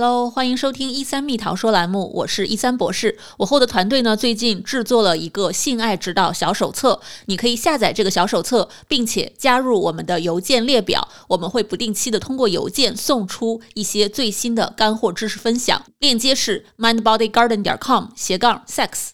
Hello，欢迎收听一三蜜桃说栏目，我是一三博士。我后的团队呢，最近制作了一个性爱指导小手册，你可以下载这个小手册，并且加入我们的邮件列表，我们会不定期的通过邮件送出一些最新的干货知识分享。链接是 mindbodygarden 点 com 斜杠 sex。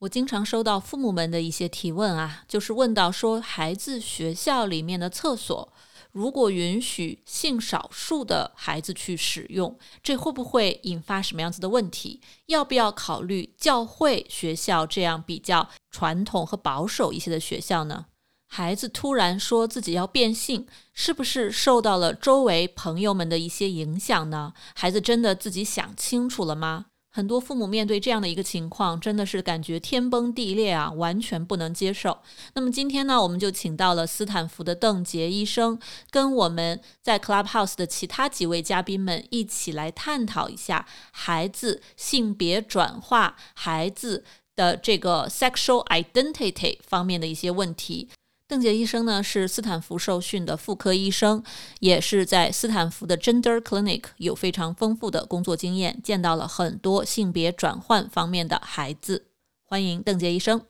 我经常收到父母们的一些提问啊，就是问到说，孩子学校里面的厕所。如果允许性少数的孩子去使用，这会不会引发什么样子的问题？要不要考虑教会学校这样比较传统和保守一些的学校呢？孩子突然说自己要变性，是不是受到了周围朋友们的一些影响呢？孩子真的自己想清楚了吗？很多父母面对这样的一个情况，真的是感觉天崩地裂啊，完全不能接受。那么今天呢，我们就请到了斯坦福的邓杰医生，跟我们在 Clubhouse 的其他几位嘉宾们一起来探讨一下孩子性别转化、孩子的这个 sexual identity 方面的一些问题。邓杰医生呢是斯坦福受训的妇科医生，也是在斯坦福的 Gender Clinic 有非常丰富的工作经验，见到了很多性别转换方面的孩子。欢迎邓杰医生。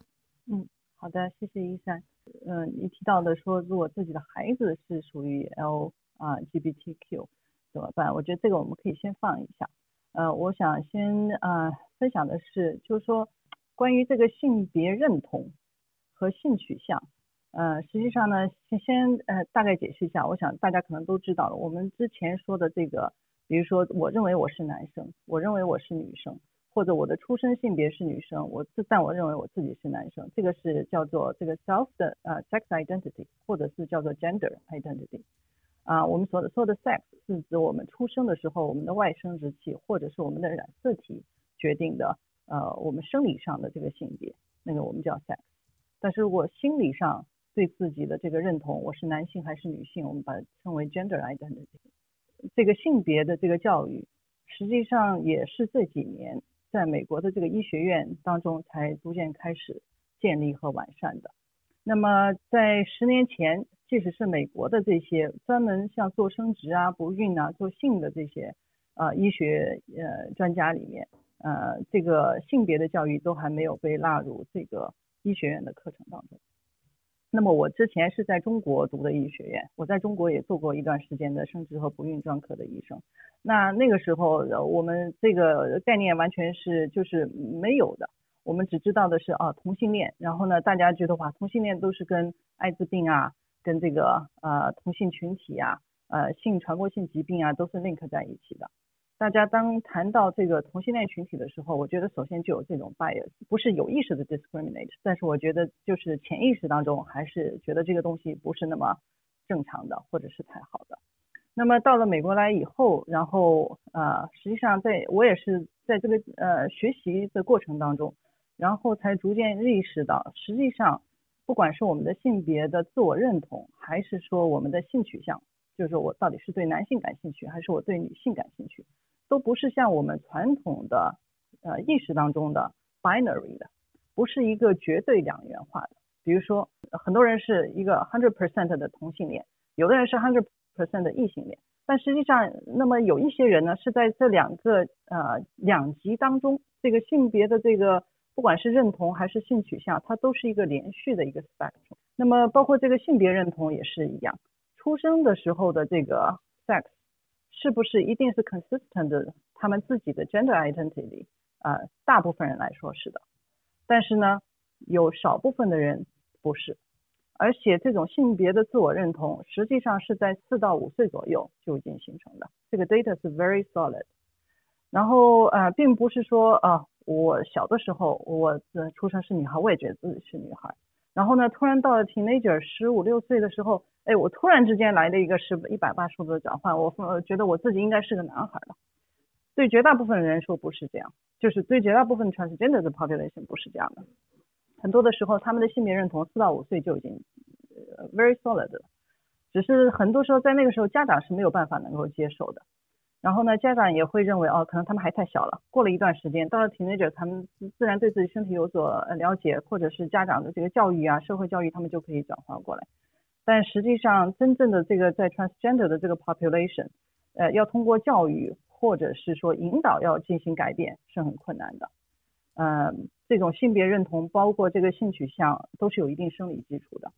嗯，好的，谢谢医生。嗯，你提到的说，如果自己的孩子是属于 L 啊 GBTQ 怎么办？我觉得这个我们可以先放一下。呃，我想先啊分享的是，就是说关于这个性别认同和性取向。呃，实际上呢，先先呃大概解释一下，我想大家可能都知道了。我们之前说的这个，比如说，我认为我是男生，我认为我是女生，或者我的出生性别是女生，我自但我认为我自己是男生，这个是叫做这个 self 的呃 sex identity，或者是叫做 gender identity。啊，我们所说的 sex 是指我们出生的时候我们的外生殖器或者是我们的染色体决定的，呃，我们生理上的这个性别，那个我们叫 sex。但是如果心理上，对自己的这个认同，我是男性还是女性，我们把它称为 gender identity。这个性别的这个教育，实际上也是这几年在美国的这个医学院当中才逐渐开始建立和完善的。那么在十年前，即使是美国的这些专门像做生殖啊、不孕啊、做性的这些呃医学呃专家里面，呃这个性别的教育都还没有被纳入这个医学院的课程当中。那么我之前是在中国读的医学院，我在中国也做过一段时间的生殖和不孕专科的医生。那那个时候我们这个概念完全是就是没有的，我们只知道的是啊同性恋，然后呢大家觉得话同性恋都是跟艾滋病啊，跟这个呃同性群体啊，呃性传播性疾病啊都是 link 在一起的。大家当谈到这个同性恋群体的时候，我觉得首先就有这种 bias，不是有意识的 discriminate，但是我觉得就是潜意识当中还是觉得这个东西不是那么正常的，或者是太好的。那么到了美国来以后，然后呃，实际上在我也是在这个呃学习的过程当中，然后才逐渐意识到，实际上不管是我们的性别的自我认同，还是说我们的性取向，就是说我到底是对男性感兴趣，还是我对女性感兴趣。都不是像我们传统的呃意识当中的 binary 的，不是一个绝对两元化的。比如说，很多人是一个 hundred percent 的同性恋，有的人是 hundred percent 的异性恋，但实际上，那么有一些人呢是在这两个呃两极当中，这个性别的这个不管是认同还是性取向，它都是一个连续的一个 spectrum。那么包括这个性别认同也是一样，出生的时候的这个 sex。是不是一定是 consistent 的他们自己的 gender identity？啊，大部分人来说是的，但是呢，有少部分的人不是，而且这种性别的自我认同实际上是在四到五岁左右就已经形成的，这个 data 是 very solid。然后呃，并不是说啊，我小的时候我的出生是女孩，我也觉得自己是女孩。然后呢，突然到了 teenager 十五六岁的时候，哎，我突然之间来了一个十一百八十度的转换，我觉得我自己应该是个男孩了。对绝大部分人说不是这样，就是对绝大部分 transgender 的 population 不是这样的。很多的时候，他们的性别认同四到五岁就已经 very solid 了，只是很多时候在那个时候家长是没有办法能够接受的。然后呢，家长也会认为哦，可能他们还太小了。过了一段时间，到了 teenager，他们自然对自己身体有所了解，或者是家长的这个教育啊，社会教育，他们就可以转换过来。但实际上，真正的这个在 transgender 的这个 population，呃，要通过教育或者是说引导要进行改变是很困难的。呃，这种性别认同包括这个性取向都是有一定生理基础的。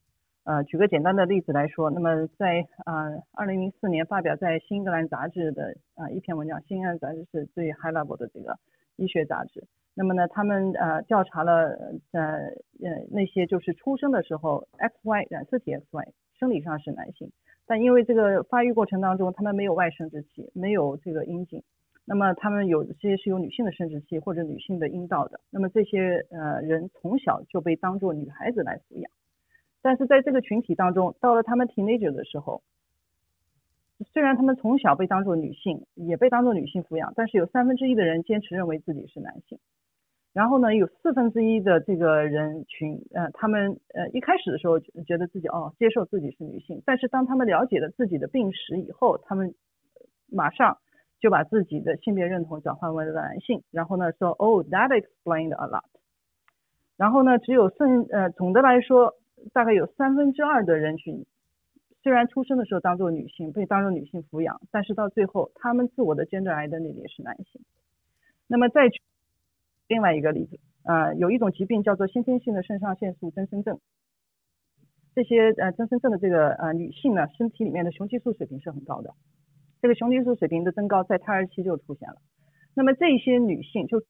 呃，举个简单的例子来说，那么在呃二零零四年发表在《新英格兰杂志》的啊一篇文章，《新英格兰杂志》是最 high level 的这个医学杂志。那么呢，他们呃调查了呃呃那些就是出生的时候 XY 染色体 XY 生理上是男性，但因为这个发育过程当中他们没有外生殖器，没有这个阴茎，那么他们有些是有女性的生殖器或者女性的阴道的，那么这些呃人从小就被当做女孩子来抚养。但是在这个群体当中，到了他们 teenager 的时候，虽然他们从小被当作女性，也被当作女性抚养，但是有三分之一的人坚持认为自己是男性。然后呢，有四分之一的这个人群，呃，他们呃一开始的时候觉得自己哦接受自己是女性，但是当他们了解了自己的病史以后，他们马上就把自己的性别认同转换为了男性，然后呢说哦 that explained a lot。然后呢，只有剩呃总的来说。大概有三分之二的人群，虽然出生的时候当做女性，被当做女性抚养，但是到最后，他们自我的 gender identity 是男性。那么再举另外一个例子，呃，有一种疾病叫做先天性的肾上腺素增生症。这些呃增生症的这个呃女性呢，身体里面的雄激素水平是很高的，这个雄激素水平的增高在胎儿期就出现了。那么这些女性就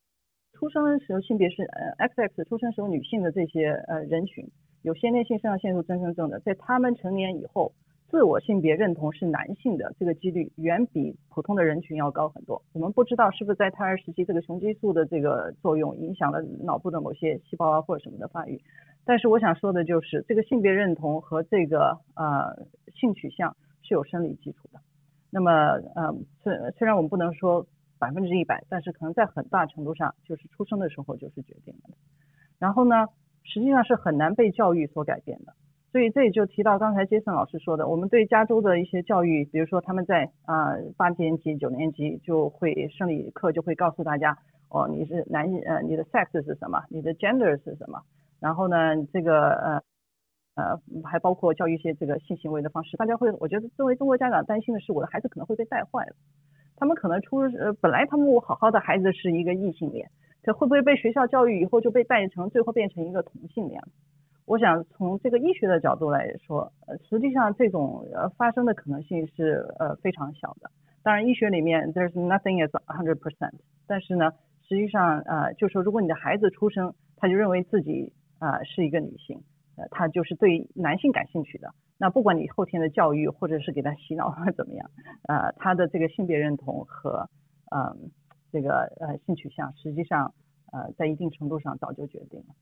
出生的时候性别是呃 XX 出生时候女性的这些呃人群。有先天性肾上腺素增生症的，在他们成年以后，自我性别认同是男性的这个几率远比普通的人群要高很多。我们不知道是不是在胎儿时期这个雄激素的这个作用影响了脑部的某些细胞啊或者什么的发育，但是我想说的就是这个性别认同和这个呃性取向是有生理基础的。那么呃虽虽然我们不能说百分之一百，但是可能在很大程度上就是出生的时候就是决定了的。然后呢？实际上是很难被教育所改变的，所以这里就提到刚才杰森老师说的，我们对加州的一些教育，比如说他们在啊八年级、九年级就会生理课就会告诉大家，哦你是男呃你的 sex 是什么，你的 gender 是什么，然后呢这个呃呃还包括教育一些这个性行为的方式，大家会我觉得作为中国家长担心的是我的孩子可能会被带坏了，他们可能出呃本来他们好好的孩子是一个异性恋。这会不会被学校教育以后就被带成最后变成一个同性恋？我想从这个医学的角度来说，呃，实际上这种呃发生的可能性是呃非常小的。当然，医学里面 there's nothing is a hundred percent，但是呢，实际上呃，就说如果你的孩子出生，他就认为自己啊是一个女性，呃，他就是对男性感兴趣的，那不管你后天的教育或者是给他洗脑怎么样，呃，他的这个性别认同和嗯。这个呃性取向实际上呃在一定程度上早就决定了。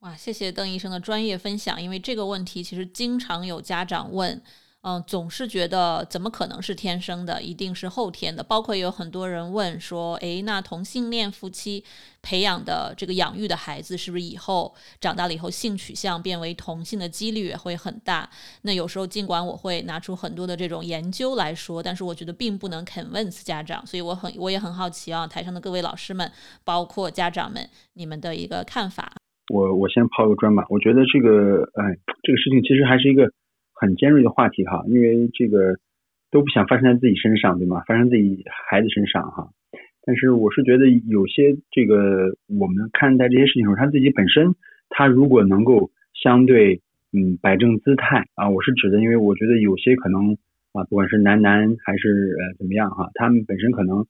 哇，谢谢邓医生的专业分享，因为这个问题其实经常有家长问。嗯，总是觉得怎么可能是天生的，一定是后天的。包括也有很多人问说，诶，那同性恋夫妻培养的这个养育的孩子，是不是以后长大了以后性取向变为同性的几率也会很大？那有时候尽管我会拿出很多的这种研究来说，但是我觉得并不能 convince 家长，所以我很我也很好奇啊，台上的各位老师们，包括家长们，你们的一个看法。我我先抛个砖吧，我觉得这个，哎，这个事情其实还是一个。很尖锐的话题哈，因为这个都不想发生在自己身上，对吗？发生自己孩子身上哈。但是我是觉得有些这个我们看待这些事情时候，他自己本身他如果能够相对嗯摆正姿态啊，我是指的，因为我觉得有些可能啊，不管是男男还是呃怎么样哈，他们本身可能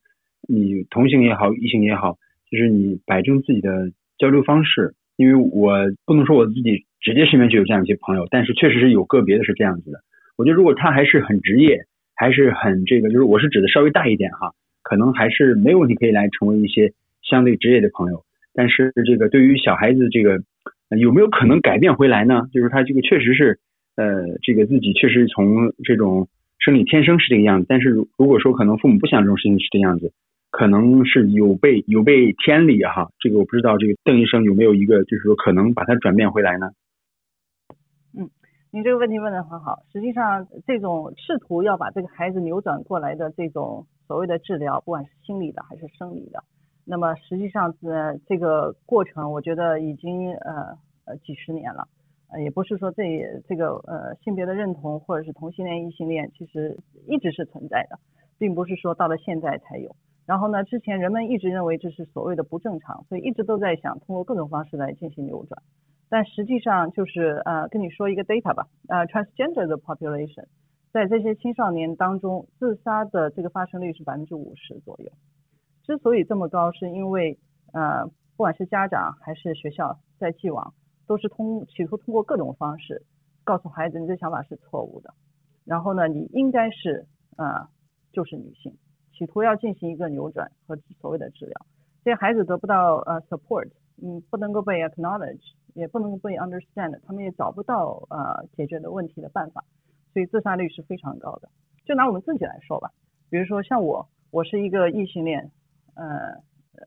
你同性也好，异性也好，就是你摆正自己的交流方式。因为我不能说我自己直接身边就有这样一些朋友，但是确实是有个别的是这样子的。我觉得如果他还是很职业，还是很这个，就是我是指的稍微大一点哈，可能还是没有问题可以来成为一些相对职业的朋友。但是这个对于小孩子这个有没有可能改变回来呢？就是他这个确实是呃这个自己确实从这种生理天生是这个样子，但是如如果说可能父母不想这种事情是这样子。可能是有悖有悖天理哈，这个我不知道，这个邓医生有没有一个就是说可能把它转变回来呢？嗯，你这个问题问的很好。实际上，这种试图要把这个孩子扭转过来的这种所谓的治疗，不管是心理的还是生理的，那么实际上呃这个过程，我觉得已经呃呃几十年了。呃，也不是说这这个呃性别的认同或者是同性恋、异性恋，其实一直是存在的，并不是说到了现在才有。然后呢，之前人们一直认为这是所谓的不正常，所以一直都在想通过各种方式来进行扭转。但实际上就是呃，跟你说一个 data 吧，呃，transgender 的 population 在这些青少年当中，自杀的这个发生率是百分之五十左右。之所以这么高，是因为呃，不管是家长还是学校，在既往都是通企图通过各种方式告诉孩子，你的想法是错误的。然后呢，你应该是呃，就是女性，企图要进行一个扭转和所谓的治疗。这些孩子得不到呃 support，嗯，不能够被 acknowledge，也不能够被 understand，他们也找不到呃解决的问题的办法，所以自杀率是非常高的。就拿我们自己来说吧，比如说像我，我是一个异性恋。呃，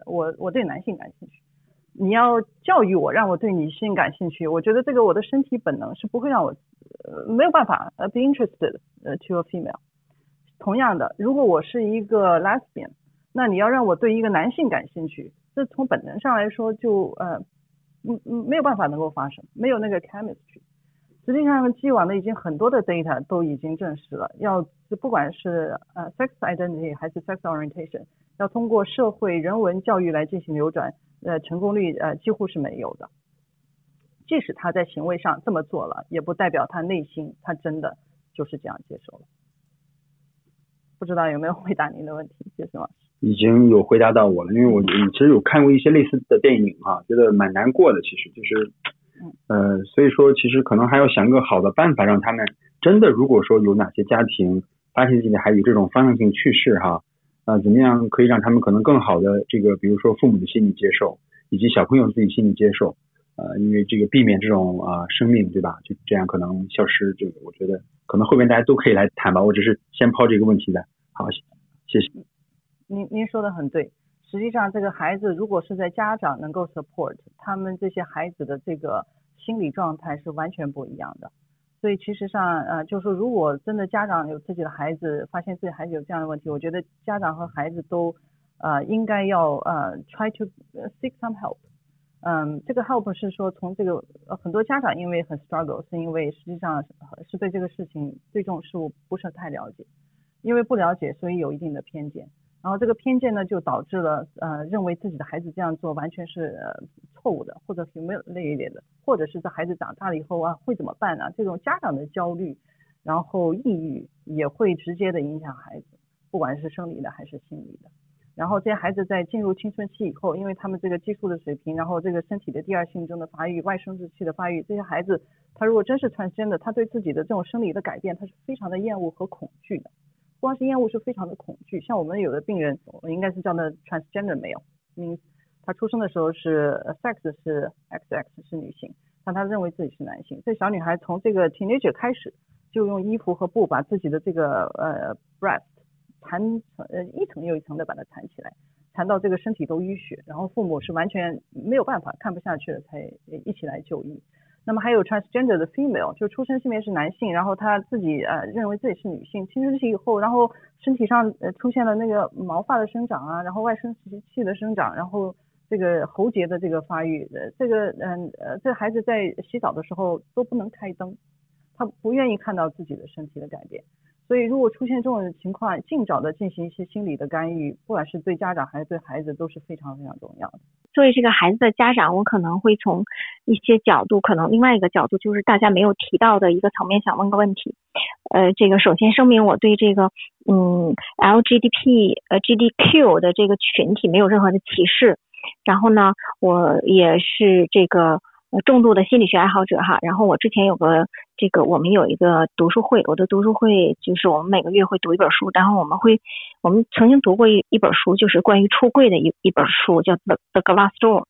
我我对男性感兴趣，你要教育我，让我对女性感兴趣，我觉得这个我的身体本能是不会让我呃没有办法呃 be interested 呃 to a female。同样的，如果我是一个 lesbian，那你要让我对一个男性感兴趣，这从本能上来说就呃嗯嗯没有办法能够发生，没有那个 chemistry。实际上，既往的已经很多的 data 都已经证实了，要不管是呃 sex identity 还是 sex orientation。要通过社会人文教育来进行扭转，呃，成功率呃几乎是没有的。即使他在行为上这么做了，也不代表他内心他真的就是这样接受了。不知道有没有回答您的问题，谢谢老师。已经有回答到我了，因为我其实有看过一些类似的电影啊，觉得蛮难过的。其实就是，呃，所以说其实可能还要想个好的办法，让他们真的如果说有哪些家庭发现自己还有这种方向性去世哈。啊，怎么样可以让他们可能更好的这个，比如说父母的心理接受，以及小朋友自己心理接受，呃，因为这个避免这种啊生命，对吧？就这样可能消失，这个我觉得可能后面大家都可以来谈吧。我只是先抛这个问题的。好，谢谢。您您说的很对，实际上这个孩子如果是在家长能够 support，他们这些孩子的这个心理状态是完全不一样的。所以其实上，呃，就是说，如果真的家长有自己的孩子，发现自己孩子有这样的问题，我觉得家长和孩子都，呃，应该要呃 try to seek some help。嗯，这个 help 是说从这个呃很多家长因为很 struggle，是因为实际上是是对这个事情对这种事物不是太了解，因为不了解，所以有一定的偏见。然后这个偏见呢，就导致了呃认为自己的孩子这样做完全是错误的，或者是没有那一点的，或者是在孩子长大了以后啊会怎么办呢？这种家长的焦虑，然后抑郁也会直接的影响孩子，不管是生理的还是心理的。然后这些孩子在进入青春期以后，因为他们这个激素的水平，然后这个身体的第二性征的发育、外生殖器的发育，这些孩子他如果真是穿真的，他对自己的这种生理的改变，他是非常的厌恶和恐惧的。光是厌恶是非常的恐惧，像我们有的病人，我应该是叫的 transgender male，嗯，他出生的时候是 sex 是 XX 是女性，但他认为自己是男性。这小女孩从这个 teenager 开始，就用衣服和布把自己的这个呃 breast 缠呃一层又一层的把它缠起来，缠到这个身体都淤血，然后父母是完全没有办法看不下去了，才一起来就医。那么还有 transgender 的 female，就出生性别是男性，然后他自己呃认为自己是女性，青春期以后，然后身体上呃出现了那个毛发的生长啊，然后外生殖器的生长，然后这个喉结的这个发育，呃这个嗯呃这孩子在洗澡的时候都不能开灯，他不愿意看到自己的身体的改变。所以，如果出现这种情况，尽早的进行一些心理的干预，不管是对家长还是对孩子，都是非常非常重要的。作为这个孩子的家长，我可能会从一些角度，可能另外一个角度就是大家没有提到的一个层面，想问个问题。呃，这个首先声明，我对这个嗯 LGBT 呃 GDQ 的这个群体没有任何的歧视。然后呢，我也是这个。重度的心理学爱好者哈，然后我之前有个这个，我们有一个读书会，我的读书会就是我们每个月会读一本书，然后我们会，我们曾经读过一一本书，就是关于出柜的一一本书，叫《The The Glass Door》。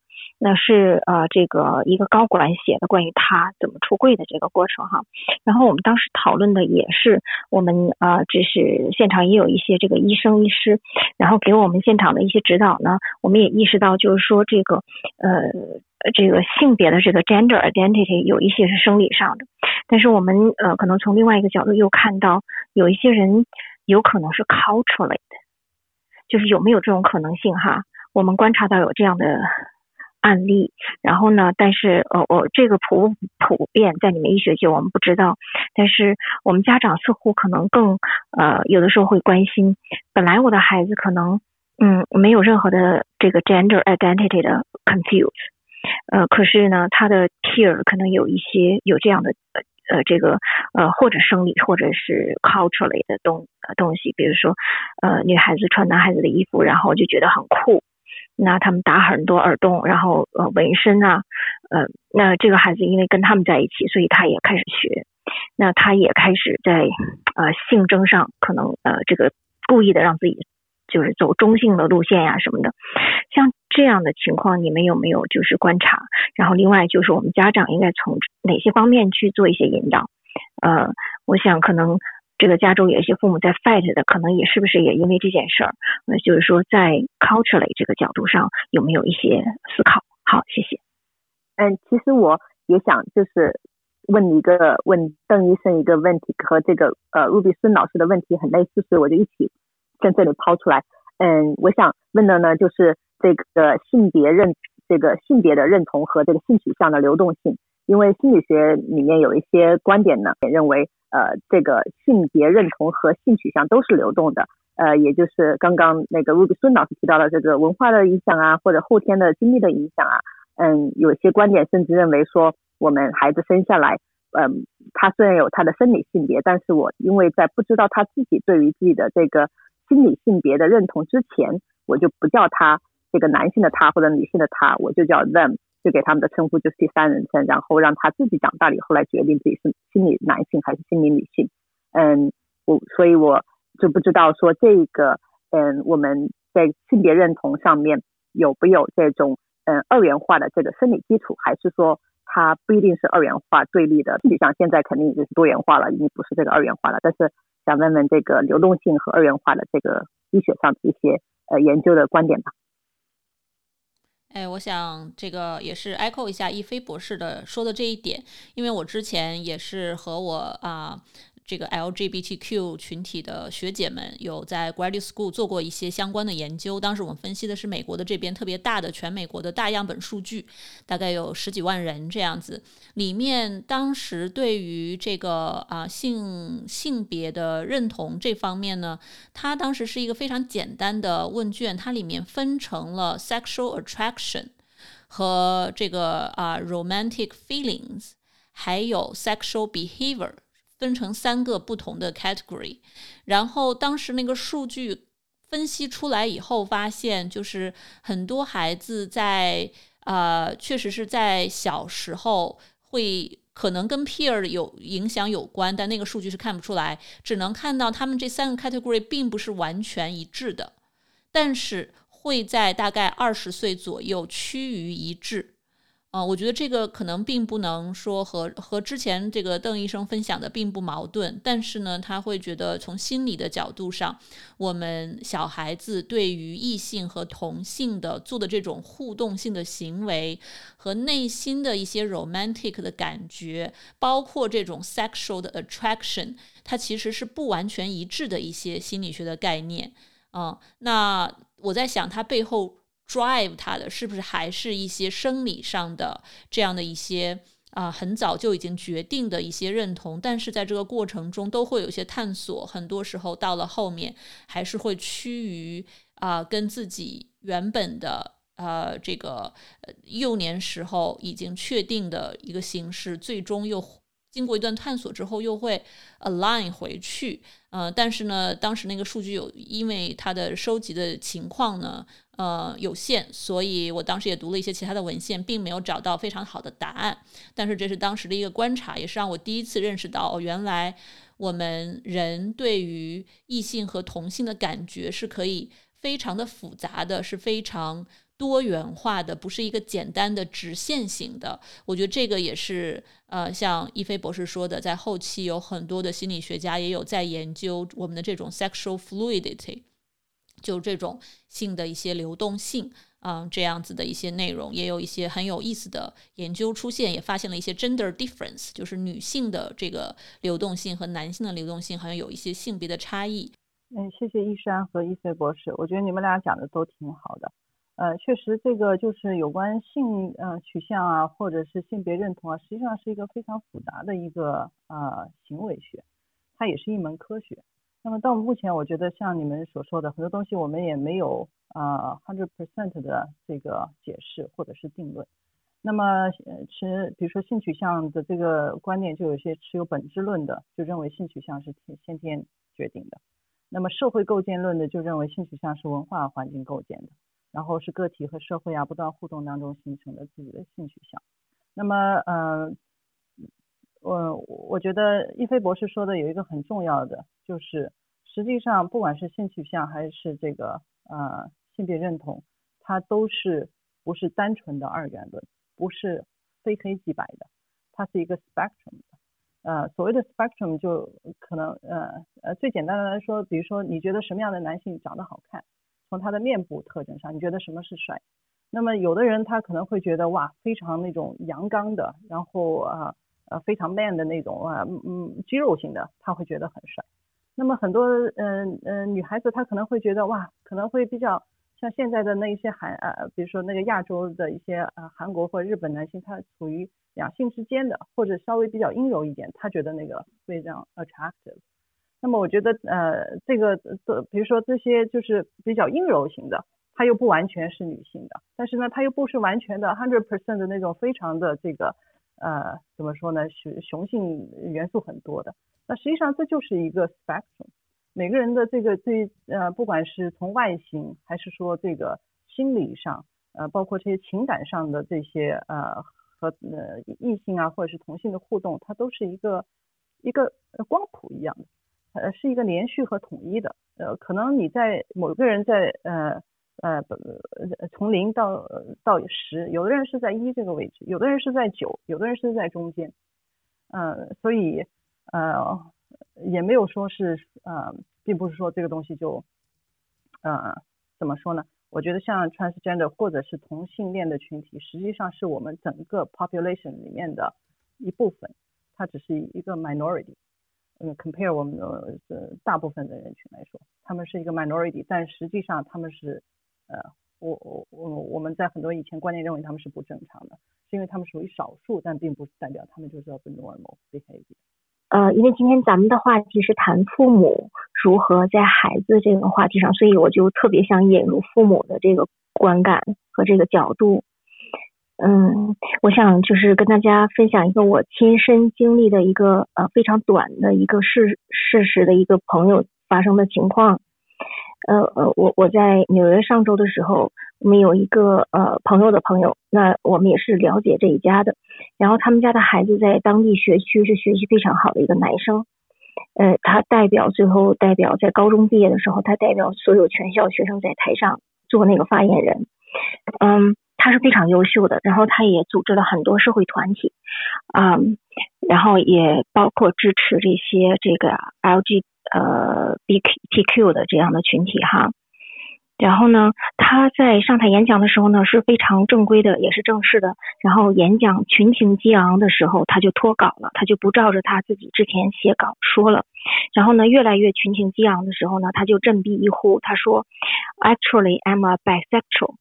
那是呃这个一个高管写的关于他怎么出柜的这个过程哈，然后我们当时讨论的也是我们呃这是现场也有一些这个医生医师，然后给我们现场的一些指导呢，我们也意识到就是说这个呃这个性别的这个 gender identity 有一些是生理上的，但是我们呃可能从另外一个角度又看到有一些人有可能是 culturally 的，就是有没有这种可能性哈？我们观察到有这样的。案例。然后呢，但是呃，我这个普普遍在你们医学界我们不知道，但是我们家长似乎可能更呃有的时候会关心，本来我的孩子可能嗯没有任何的这个 gender identity 的 confuse，呃，可是呢，他的 peer 可能有一些有这样的。呃呃，这个呃，或者生理，或者是 culture 类的东东西，比如说，呃，女孩子穿男孩子的衣服，然后就觉得很酷。那他们打很多耳洞，然后呃，纹身啊，呃，那这个孩子因为跟他们在一起，所以他也开始学。那他也开始在呃性征上，可能呃这个故意的让自己。就是走中性的路线呀什么的，像这样的情况，你们有没有就是观察？然后另外就是我们家长应该从哪些方面去做一些引导？呃，我想可能这个加州有一些父母在 fight 的，可能也是不是也因为这件事儿？呃，就是说在 culture 类这个角度上有没有一些思考？好，谢谢。嗯，其实我也想就是问一个问邓医生一个问题，和这个呃陆碧孙老师的问题很类似，所以我就一起。在这里抛出来，嗯，我想问的呢，就是这个性别认这个性别的认同和这个性取向的流动性，因为心理学里面有一些观点呢，也认为，呃，这个性别认同和性取向都是流动的，呃，也就是刚刚那个 Ruby 孙老师提到的这个文化的影响啊，或者后天的经历的影响啊，嗯，有些观点甚至认为说，我们孩子生下来，嗯，他虽然有他的生理性别，但是我因为在不知道他自己对于自己的这个心理性别的认同之前，我就不叫他这个男性的他或者女性的他，我就叫 them，就给他们的称呼就是第三人称，然后让他自己长大了以后来决定自己是心理男性还是心理女性。嗯，我所以我就不知道说这个嗯我们在性别认同上面有没有这种嗯二元化的这个生理基础，还是说它不一定是二元化对立的？实际上现在肯定已经是多元化了，已经不是这个二元化了，但是。想问问这个流动性和二元化的这个医学上的一些呃研究的观点吧。哎，我想这个也是 echo 一下易飞博士的说的这一点，因为我之前也是和我啊。这个 LGBTQ 群体的学姐们有在 Graduate School 做过一些相关的研究。当时我们分析的是美国的这边特别大的全美国的大样本数据，大概有十几万人这样子。里面当时对于这个啊性性别的认同这方面呢，它当时是一个非常简单的问卷，它里面分成了 sexual attraction 和这个啊 romantic feelings，还有 sexual behavior。分成三个不同的 category，然后当时那个数据分析出来以后，发现就是很多孩子在呃，确实是在小时候会可能跟 peer 有影响有关，但那个数据是看不出来，只能看到他们这三个 category 并不是完全一致的，但是会在大概二十岁左右趋于一致。啊，我觉得这个可能并不能说和和之前这个邓医生分享的并不矛盾，但是呢，他会觉得从心理的角度上，我们小孩子对于异性和同性的做的这种互动性的行为和内心的一些 romantic 的感觉，包括这种 sexual 的 attraction，它其实是不完全一致的一些心理学的概念。嗯，那我在想，它背后。Drive 他的是不是还是一些生理上的这样的一些啊，很早就已经决定的一些认同，但是在这个过程中都会有一些探索，很多时候到了后面还是会趋于啊，跟自己原本的呃这个幼年时候已经确定的一个形式，最终又经过一段探索之后又会 align 回去。呃，但是呢，当时那个数据有因为它的收集的情况呢。呃，有限，所以我当时也读了一些其他的文献，并没有找到非常好的答案。但是这是当时的一个观察，也是让我第一次认识到，原来我们人对于异性和同性的感觉是可以非常的复杂的，是非常多元化的，不是一个简单的直线型的。我觉得这个也是呃，像一菲博士说的，在后期有很多的心理学家也有在研究我们的这种 sexual fluidity。就这种性的一些流动性，嗯，这样子的一些内容，也有一些很有意思的研究出现，也发现了一些 gender difference，就是女性的这个流动性和男性的流动性好像有一些性别的差异。嗯，谢谢易山和易飞博士，我觉得你们俩讲的都挺好的。呃，确实这个就是有关性呃取向啊，或者是性别认同啊，实际上是一个非常复杂的一个呃行为学，它也是一门科学。那么到目前，我觉得像你们所说的很多东西，我们也没有啊 hundred percent 的这个解释或者是定论。那么持比如说性取向的这个观念，就有些持有本质论的，就认为性取向是天先天决定的。那么社会构建论的就认为性取向是文化环境构建的，然后是个体和社会啊不断互动当中形成的自己的性取向。那么呃，我我觉得一飞博士说的有一个很重要的，就是实际上不管是性取向还是这个呃性别认同，它都是不是单纯的二元论，不是非黑即白的，它是一个 spectrum。呃，所谓的 spectrum 就可能呃呃最简单的来说，比如说你觉得什么样的男性长得好看，从他的面部特征上，你觉得什么是帅？那么有的人他可能会觉得哇，非常那种阳刚的，然后啊呃非常 man 的那种啊嗯肌肉型的，他会觉得很帅。那么很多嗯嗯女孩子她可能会觉得哇，可能会比较像现在的那一些韩呃比如说那个亚洲的一些呃韩国或日本男性，他处于两性之间的，或者稍微比较阴柔一点，他觉得那个非常 attractive。那么我觉得，呃，这个，这比如说这些就是比较阴柔型的，他又不完全是女性的，但是呢，他又不是完全的 hundred percent 的那种非常的这个，呃，怎么说呢，雄雄性元素很多的。那实际上这就是一个 spectrum，每个人的这个对，呃，不管是从外形还是说这个心理上，呃，包括这些情感上的这些，呃。和呃异性啊，或者是同性的互动，它都是一个一个光谱一样的，呃，是一个连续和统一的。呃，可能你在某个人在呃呃不从零到到十，有的人是在一这个位置，有的人是在九，有的人是在中间。嗯，所以呃也没有说是呃，并不是说这个东西就呃怎么说呢？我觉得像 transgender 或者是同性恋的群体，实际上是我们整个 population 里面的一部分，它只是一个 minority。嗯，compare 我们的呃大部分的人群来说，他们是一个 minority，但实际上他们是呃，我我我我们在很多以前观念认为他们是不正常的，是因为他们属于少数，但并不是代表他们就是 abnormal behavior。呃，因为今天咱们的话题是谈父母如何在孩子这个话题上，所以我就特别想引入父母的这个观感和这个角度。嗯，我想就是跟大家分享一个我亲身经历的一个呃非常短的一个事事实的一个朋友发生的情况。呃呃，我我在纽约上周的时候。我们有一个呃朋友的朋友，那我们也是了解这一家的。然后他们家的孩子在当地学区是学习非常好的一个男生，呃，他代表最后代表在高中毕业的时候，他代表所有全校学生在台上做那个发言人。嗯，他是非常优秀的。然后他也组织了很多社会团体，啊，然后也包括支持这些这个 LG 呃 BTQ 的这样的群体哈。然后呢，他在上台演讲的时候呢是非常正规的，也是正式的。然后演讲群情激昂的时候，他就脱稿了，他就不照着他自己之前写稿说了。然后呢，越来越群情激昂的时候呢，他就振臂一呼，他说：“Actually, I'm a bisexual。”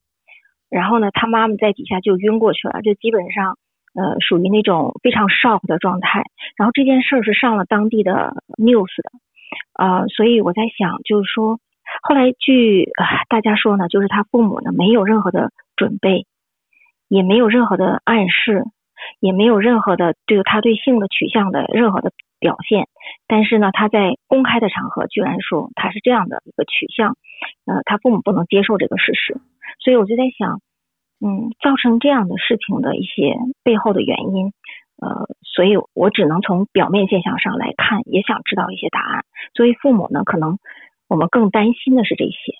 然后呢，他妈妈在底下就晕过去了，就基本上呃属于那种非常 shock 的状态。然后这件事儿是上了当地的 news 的，啊，所以我在想，就是说。后来据大家说呢，就是他父母呢没有任何的准备，也没有任何的暗示，也没有任何的对他对性的取向的任何的表现。但是呢，他在公开的场合居然说他是这样的一个取向，呃，他父母不能接受这个事实。所以我就在想，嗯，造成这样的事情的一些背后的原因，呃，所以我只能从表面现象上来看，也想知道一些答案。作为父母呢，可能。我们更担心的是这些。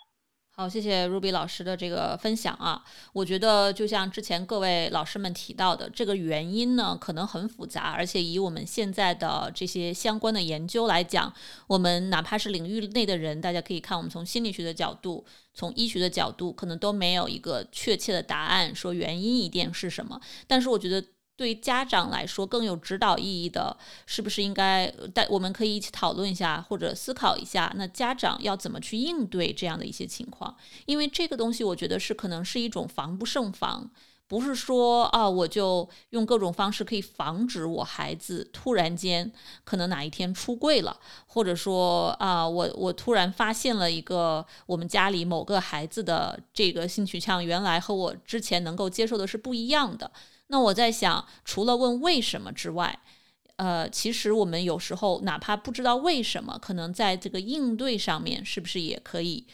好，谢谢 Ruby 老师的这个分享啊。我觉得就像之前各位老师们提到的，这个原因呢可能很复杂，而且以我们现在的这些相关的研究来讲，我们哪怕是领域内的人，大家可以看，我们从心理学的角度，从医学的角度，可能都没有一个确切的答案，说原因一定是什么。但是我觉得。对家长来说更有指导意义的，是不是应该？但我们可以一起讨论一下，或者思考一下，那家长要怎么去应对这样的一些情况？因为这个东西，我觉得是可能是一种防不胜防，不是说啊，我就用各种方式可以防止我孩子突然间可能哪一天出柜了，或者说啊，我我突然发现了一个我们家里某个孩子的这个性取向，原来和我之前能够接受的是不一样的。那我在想，除了问为什么之外，呃，其实我们有时候哪怕不知道为什么，可能在这个应对上面，是不是也可以？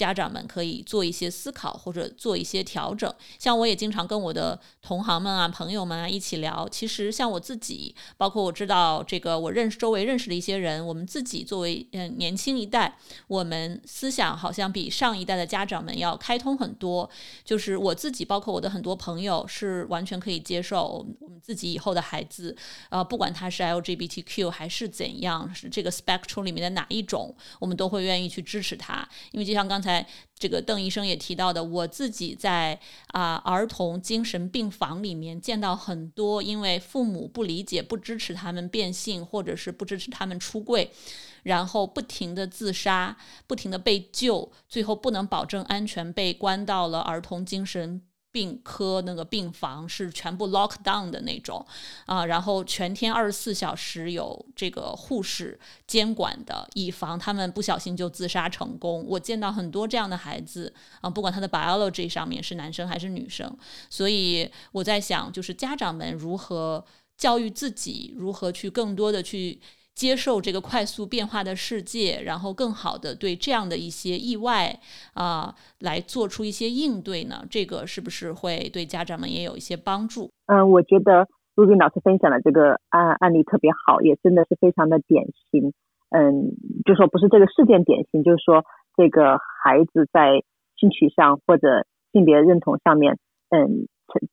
家长们可以做一些思考或者做一些调整。像我也经常跟我的同行们啊、朋友们啊一起聊。其实像我自己，包括我知道这个我认识周围认识的一些人，我们自己作为嗯年轻一代，我们思想好像比上一代的家长们要开通很多。就是我自己，包括我的很多朋友，是完全可以接受我们自己以后的孩子，呃，不管他是 LGBTQ 还是怎样，是这个 spectrum 里面的哪一种，我们都会愿意去支持他。因为就像刚才。在这个邓医生也提到的，我自己在啊儿童精神病房里面见到很多，因为父母不理解、不支持他们变性，或者是不支持他们出柜，然后不停的自杀，不停的被救，最后不能保证安全，被关到了儿童精神。病科那个病房是全部 lock down 的那种啊，然后全天二十四小时有这个护士监管的，以防他们不小心就自杀成功。我见到很多这样的孩子啊，不管他的 biology 上面是男生还是女生，所以我在想，就是家长们如何教育自己，如何去更多的去。接受这个快速变化的世界，然后更好的对这样的一些意外啊来做出一些应对呢？这个是不是会对家长们也有一些帮助？嗯，我觉得陆斌老师分享的这个案案例特别好，也真的是非常的典型。嗯，就说不是这个事件典型，就是说这个孩子在性取向或者性别认同上面，嗯。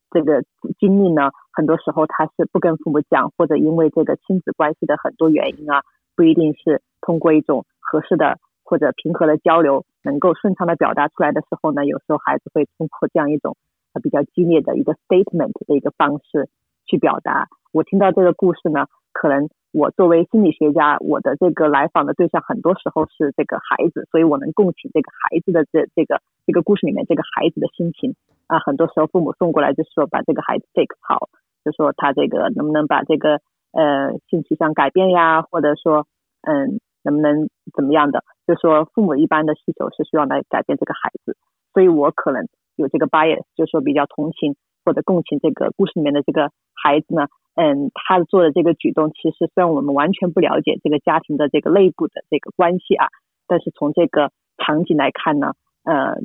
这个经历呢，很多时候他是不跟父母讲，或者因为这个亲子关系的很多原因啊，不一定是通过一种合适的或者平和的交流，能够顺畅的表达出来的时候呢，有时候孩子会通过这样一种比较激烈的一个 statement 的一个方式去表达。我听到这个故事呢，可能我作为心理学家，我的这个来访的对象很多时候是这个孩子，所以我能共情这个孩子的这这个这个故事里面这个孩子的心情。啊，很多时候父母送过来就是说把这个孩子 take 好，就说他这个能不能把这个呃性取向改变呀，或者说嗯能不能怎么样的，就说父母一般的需求是希望来改变这个孩子，所以我可能有这个 bias，就说比较同情或者共情这个故事里面的这个孩子呢，嗯，他做的这个举动其实虽然我们完全不了解这个家庭的这个内部的这个关系啊，但是从这个场景来看呢，呃。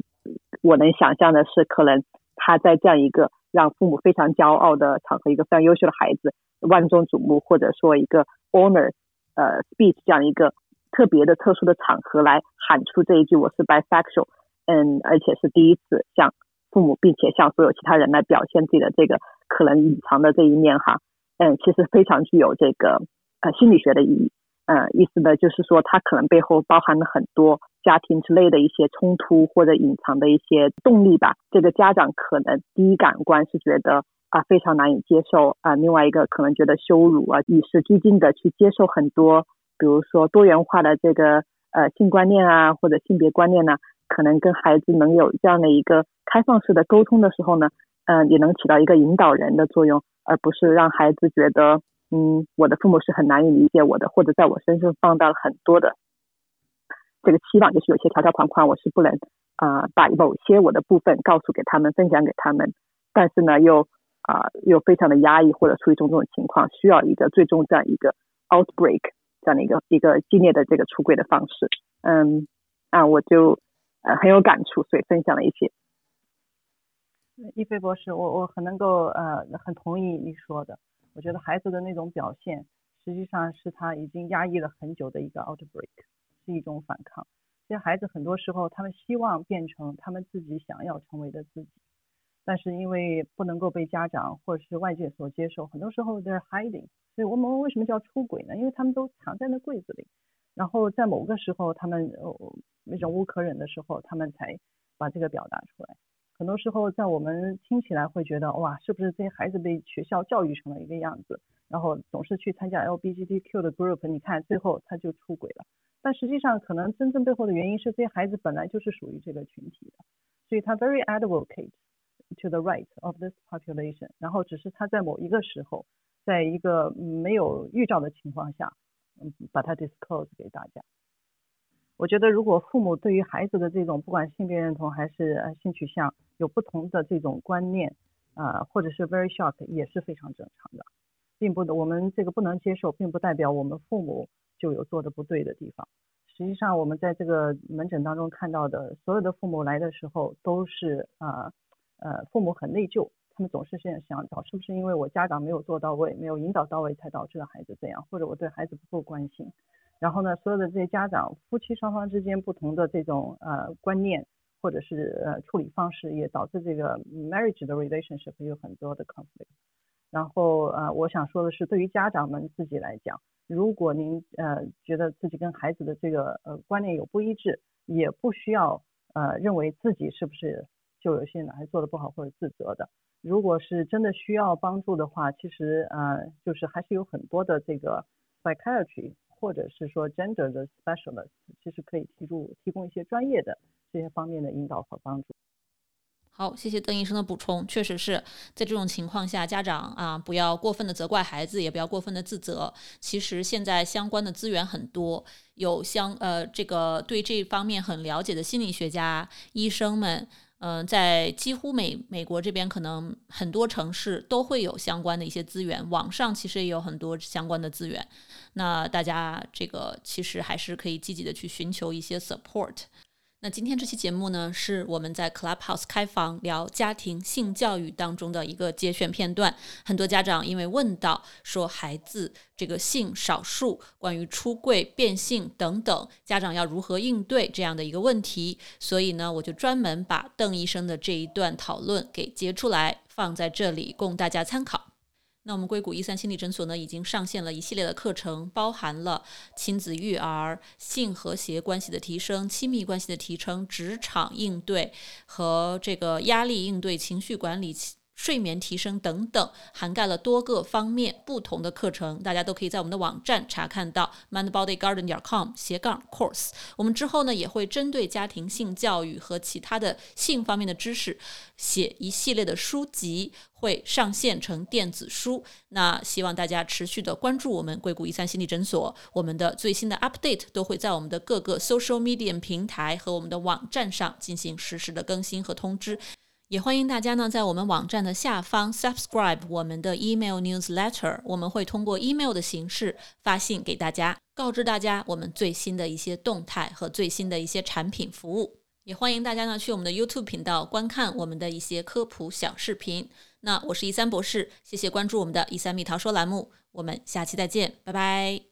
我能想象的是，可能他在这样一个让父母非常骄傲的场合，一个非常优秀的孩子，万众瞩目，或者说一个 honor 呃 speech 这样一个特别的、特殊的场合来喊出这一句“我是 bisexual”，嗯，而且是第一次向父母，并且向所有其他人来表现自己的这个可能隐藏的这一面哈，嗯，其实非常具有这个呃心理学的意义。嗯，意思呢，就是说，它可能背后包含了很多家庭之类的一些冲突或者隐藏的一些动力吧。这个家长可能第一感官是觉得啊非常难以接受啊，另外一个可能觉得羞辱啊，与时俱进的去接受很多，比如说多元化的这个呃性观念啊或者性别观念呢，可能跟孩子能有这样的一个开放式的沟通的时候呢，嗯，也能起到一个引导人的作用，而不是让孩子觉得。嗯，我的父母是很难以理解我的，或者在我身上放大了很多的这个期望，就是有些条条框框，我是不能啊把某些我的部分告诉给他们，分享给他们，但是呢又啊又非常的压抑，或者出于种种情况，需要一个最终这样一个 outbreak 这样的一个一个激烈的这个出柜的方式。嗯啊，我就呃很有感触，所以分享了一些。一菲博士，我我很能够呃很同意你说的。我觉得孩子的那种表现，实际上是他已经压抑了很久的一个 outbreak，是一种反抗。这些孩子很多时候，他们希望变成他们自己想要成为的自己，但是因为不能够被家长或者是外界所接受，很多时候 they're hiding。所以我们为什么叫出轨呢？因为他们都藏在那柜子里，然后在某个时候他们忍无可忍的时候，他们才把这个表达出来。很多时候在我们听起来会觉得哇，是不是这些孩子被学校教育成了一个样子，然后总是去参加 LGBTQ 的 group，你看最后他就出轨了。但实际上，可能真正背后的原因是这些孩子本来就是属于这个群体的，所以他 very advocate to the right of this population。然后只是他在某一个时候，在一个没有预兆的情况下，嗯，把它 disclose 给大家。我觉得，如果父母对于孩子的这种不管性别认同还是性取向有不同的这种观念，啊，或者是 very shocked 也是非常正常的，并不，我们这个不能接受，并不代表我们父母就有做的不对的地方。实际上，我们在这个门诊当中看到的所有的父母来的时候，都是啊呃，父母很内疚，他们总是现在想找是不是因为我家长没有做到位，没有引导到位，才导致了孩子这样，或者我对孩子不够关心。然后呢，所有的这些家长、夫妻双方之间不同的这种呃观念，或者是呃处理方式，也导致这个 marriage 的 relationship 有很多的 conflict。然后呃，我想说的是，对于家长们自己来讲，如果您呃觉得自己跟孩子的这个呃观念有不一致，也不需要呃认为自己是不是就有些哪里做的不好或者自责的。如果是真的需要帮助的话，其实呃就是还是有很多的这个 psychiatry。或者是说 gender 的 specialist，其实可以提出提供一些专业的这些方面的引导和帮助。好，谢谢邓医生的补充。确实是在这种情况下，家长啊不要过分的责怪孩子，也不要过分的自责。其实现在相关的资源很多，有相呃这个对这方面很了解的心理学家、医生们。嗯，在几乎美美国这边，可能很多城市都会有相关的一些资源，网上其实也有很多相关的资源。那大家这个其实还是可以积极的去寻求一些 support。那今天这期节目呢，是我们在 Clubhouse 开房聊家庭性教育当中的一个节选片段。很多家长因为问到说孩子这个性少数、关于出柜、变性等等，家长要如何应对这样的一个问题，所以呢，我就专门把邓医生的这一段讨论给截出来，放在这里供大家参考。那我们硅谷一三心理诊所呢，已经上线了一系列的课程，包含了亲子育儿、性和谐关系的提升、亲密关系的提升、职场应对和这个压力应对、情绪管理。睡眠提升等等，涵盖了多个方面不同的课程，大家都可以在我们的网站查看到 mindbodygarden 点 com 斜杠 course。我们之后呢也会针对家庭性教育和其他的性方面的知识，写一系列的书籍，会上线成电子书。那希望大家持续的关注我们硅谷一三心理诊所，我们的最新的 update 都会在我们的各个 social media 平台和我们的网站上进行实时的更新和通知。也欢迎大家呢，在我们网站的下方 subscribe 我们的 email newsletter，我们会通过 email 的形式发信给大家，告知大家我们最新的一些动态和最新的一些产品服务。也欢迎大家呢去我们的 YouTube 频道观看我们的一些科普小视频。那我是一三博士，谢谢关注我们的“一三蜜桃说”栏目，我们下期再见，拜拜。